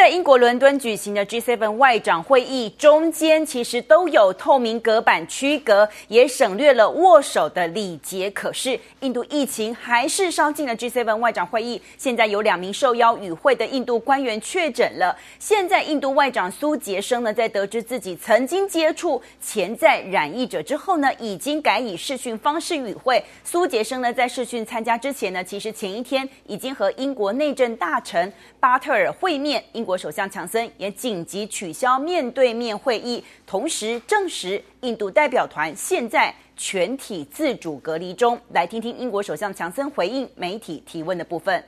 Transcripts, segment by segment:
在英国伦敦举行的 G7 外长会议中间，其实都有透明隔板区隔，也省略了握手的礼节。可是，印度疫情还是烧进了 G7 外长会议。现在有两名受邀与会的印度官员确诊了。现在，印度外长苏杰生呢，在得知自己曾经接触潜在染疫者之后呢，已经改以视讯方式与会。苏杰生呢，在视讯参加之前呢，其实前一天已经和英国内政大臣巴特尔会面。英国首相强森也紧急取消面对面会议，同时证实印度代表团现在全体自主隔离中。来听听英国首相强森回应媒体提问的部分。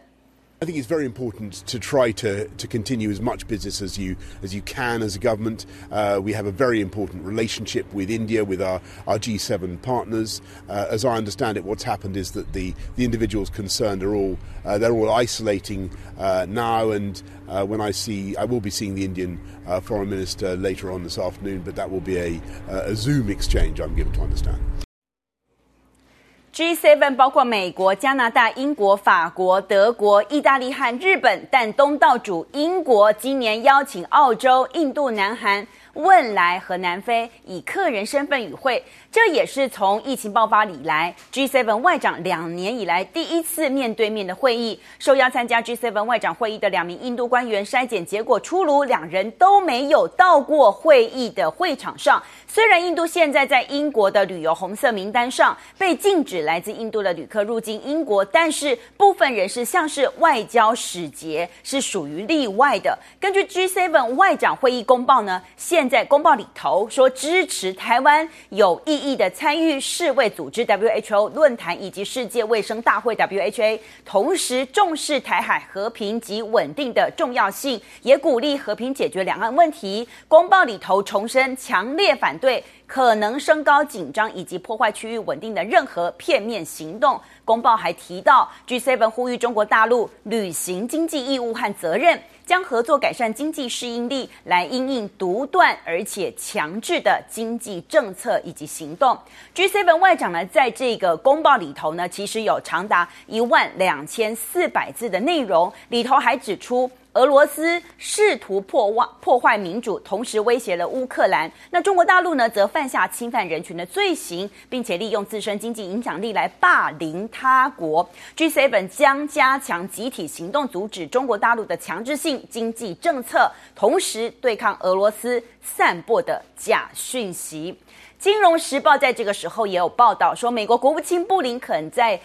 I think it's very important to try to, to continue as much business as you, as you can as a government. Uh, we have a very important relationship with India, with our, our G7 partners. Uh, as I understand it, what's happened is that the, the individuals concerned are all, uh, they're all isolating uh, now. And uh, when I see, I will be seeing the Indian uh, foreign minister later on this afternoon, but that will be a, a Zoom exchange, I'm given to understand. G7 包括美国、加拿大、英国、法国、德国、意大利和日本，但东道主英国今年邀请澳洲、印度、南韩。汶莱和南非以客人身份与会，这也是从疫情爆发以来 G7 外长两年以来第一次面对面的会议。受邀参加 G7 外长会议的两名印度官员筛检结果出炉，两人都没有到过会议的会场上。虽然印度现在在英国的旅游红色名单上，被禁止来自印度的旅客入境英国，但是部分人士像是外交使节是属于例外的。根据 G7 外长会议公报呢，现现在公报里头说，支持台湾有意义的参与世卫组织 WHO 论坛以及世界卫生大会 WHA，同时重视台海和平及稳定的重要性，也鼓励和平解决两岸问题。公报里头重申强烈反对可能升高紧张以及破坏区域稳定的任何片面行动。公报还提到，G7 呼吁中国大陆履行经济义务和责任。将合作改善经济适应力，来因应独断而且强制的经济政策以及行动。G7 外长呢，在这个公报里头呢，其实有长达一万两千四百字的内容，里头还指出。俄罗斯试图破坏破坏民主，同时威胁了乌克兰。那中国大陆呢，则犯下侵犯人群的罪行，并且利用自身经济影响力来霸凌他国。G7 将加强集体行动，阻止中国大陆的强制性经济政策，同时对抗俄罗斯散播的假讯息。金融时报在这个时候也有报道说，美国国务卿布林肯在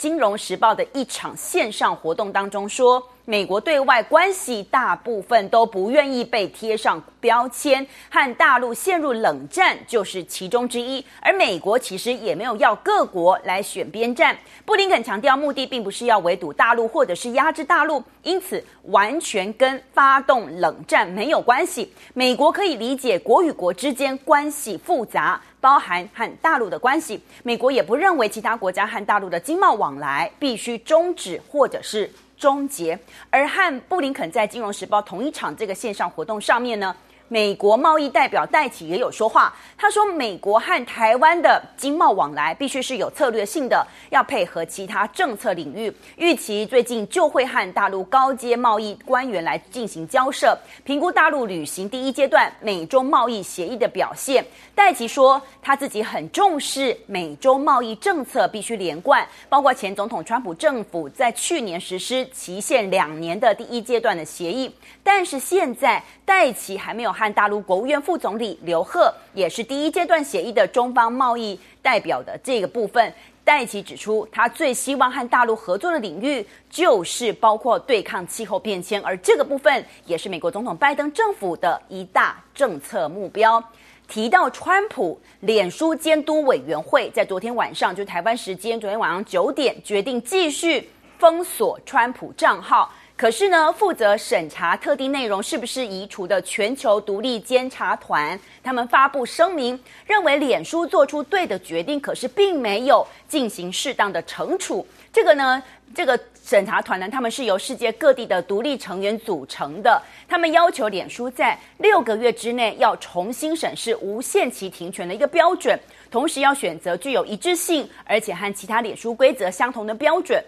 金融时报的一场线上活动当中说。美国对外关系大部分都不愿意被贴上标签，和大陆陷入冷战就是其中之一。而美国其实也没有要各国来选边站。布林肯强调，目的并不是要围堵大陆或者是压制大陆，因此完全跟发动冷战没有关系。美国可以理解国与国之间关系复杂，包含和大陆的关系。美国也不认为其他国家和大陆的经贸往来必须终止或者是。终结。而和布林肯在《金融时报》同一场这个线上活动上面呢，美国贸易代表戴琪也有说话，他说：“美国和台湾的经贸往来必须是有策略性的，要配合其他政策领域。预期最近就会和大陆高阶贸易官员来进行交涉，评估大陆履行第一阶段美中贸易协议的表现。”戴琪说：“他自己很重视美中贸易政策必须连贯，包括前总统川普政府在去年实施期限两年的第一阶段的协议，但是现在戴琪还没有。”和大陆国务院副总理刘鹤也是第一阶段协议的中方贸易代表的这个部分，戴琪指出，他最希望和大陆合作的领域就是包括对抗气候变迁，而这个部分也是美国总统拜登政府的一大政策目标。提到川普，脸书监督委员会在昨天晚上，就台湾时间昨天晚上九点，决定继续封锁川普账号。可是呢，负责审查特定内容是不是移除的全球独立监察团，他们发布声明，认为脸书做出对的决定，可是并没有进行适当的惩处。这个呢，这个审查团呢，他们是由世界各地的独立成员组成的，他们要求脸书在六个月之内要重新审视无限期停权的一个标准。同时要选择具有一致性，而且和其他脸书规则相同的标准，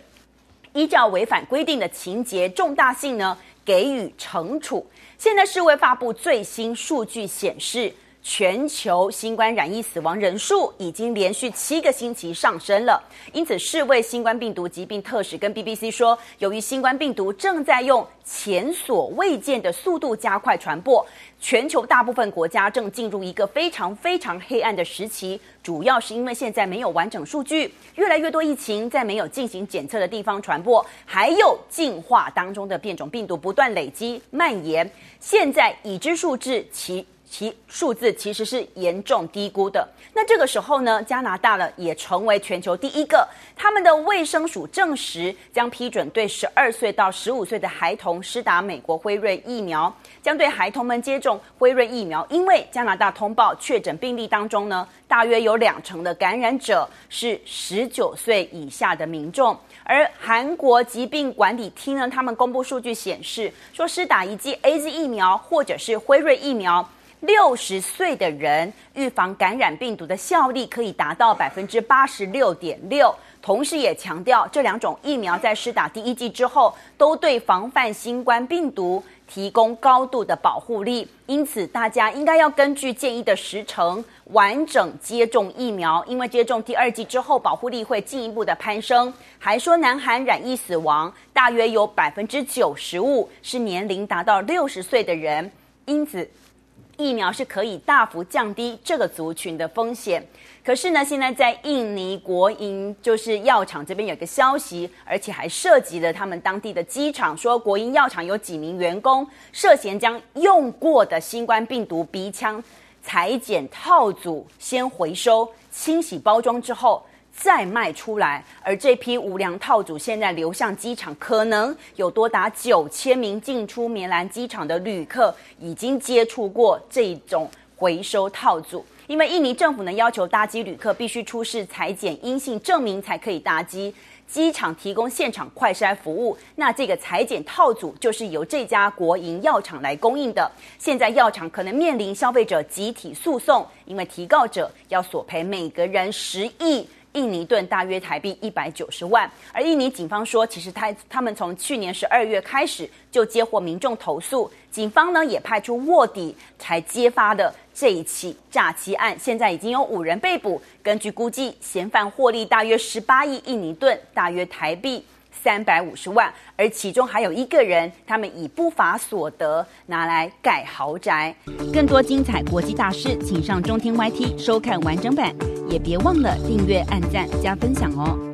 依照违反规定的情节重大性呢，给予惩处。现在是卫发布最新数据显示，全球新冠染疫死亡人数已经连续七个星期上升了，因此世卫新冠病毒疾病特使跟 BBC 说，由于新冠病毒正在用前所未见的速度加快传播，全球大部分国家正进入一个非常非常黑暗的时期，主要是因为现在没有完整数据，越来越多疫情在没有进行检测的地方传播，还有进化当中的变种病毒不断累积蔓延，现在已知数字其。其数字其实是严重低估的。那这个时候呢，加拿大呢也成为全球第一个，他们的卫生署证实将批准对十二岁到十五岁的孩童施打美国辉瑞疫苗，将对孩童们接种辉瑞疫苗。因为加拿大通报确诊病例当中呢，大约有两成的感染者是十九岁以下的民众。而韩国疾病管理厅呢，他们公布数据显示，说施打一剂 AZ 疫苗或者是辉瑞疫苗。六十岁的人预防感染病毒的效力可以达到百分之八十六点六，同时也强调这两种疫苗在施打第一剂之后，都对防范新冠病毒提供高度的保护力。因此，大家应该要根据建议的时程完整接种疫苗，因为接种第二剂之后，保护力会进一步的攀升。还说，南韩染疫死亡大约有百分之九十五是年龄达到六十岁的人，因此。疫苗是可以大幅降低这个族群的风险，可是呢，现在在印尼国营就是药厂这边有一个消息，而且还涉及了他们当地的机场，说国营药厂有几名员工涉嫌将用过的新冠病毒鼻腔裁剪套组先回收、清洗包装之后。再卖出来，而这批无良套组现在流向机场，可能有多达九千名进出棉兰机场的旅客已经接触过这种回收套组。因为印尼政府呢要求搭机旅客必须出示采剪阴性证明才可以搭机，机场提供现场快筛服务，那这个采剪套组就是由这家国营药厂来供应的。现在药厂可能面临消费者集体诉讼，因为提告者要索赔每个人十亿。印尼盾大约台币一百九十万，而印尼警方说，其实他他们从去年十二月开始就接获民众投诉，警方呢也派出卧底才揭发的这一起诈欺案，现在已经有五人被捕，根据估计，嫌犯获利大约十八亿印尼盾，大约台币三百五十万，而其中还有一个人，他们以不法所得拿来盖豪宅。更多精彩国际大师，请上中天 YT 收看完整版。也别忘了订阅、按赞、加分享哦！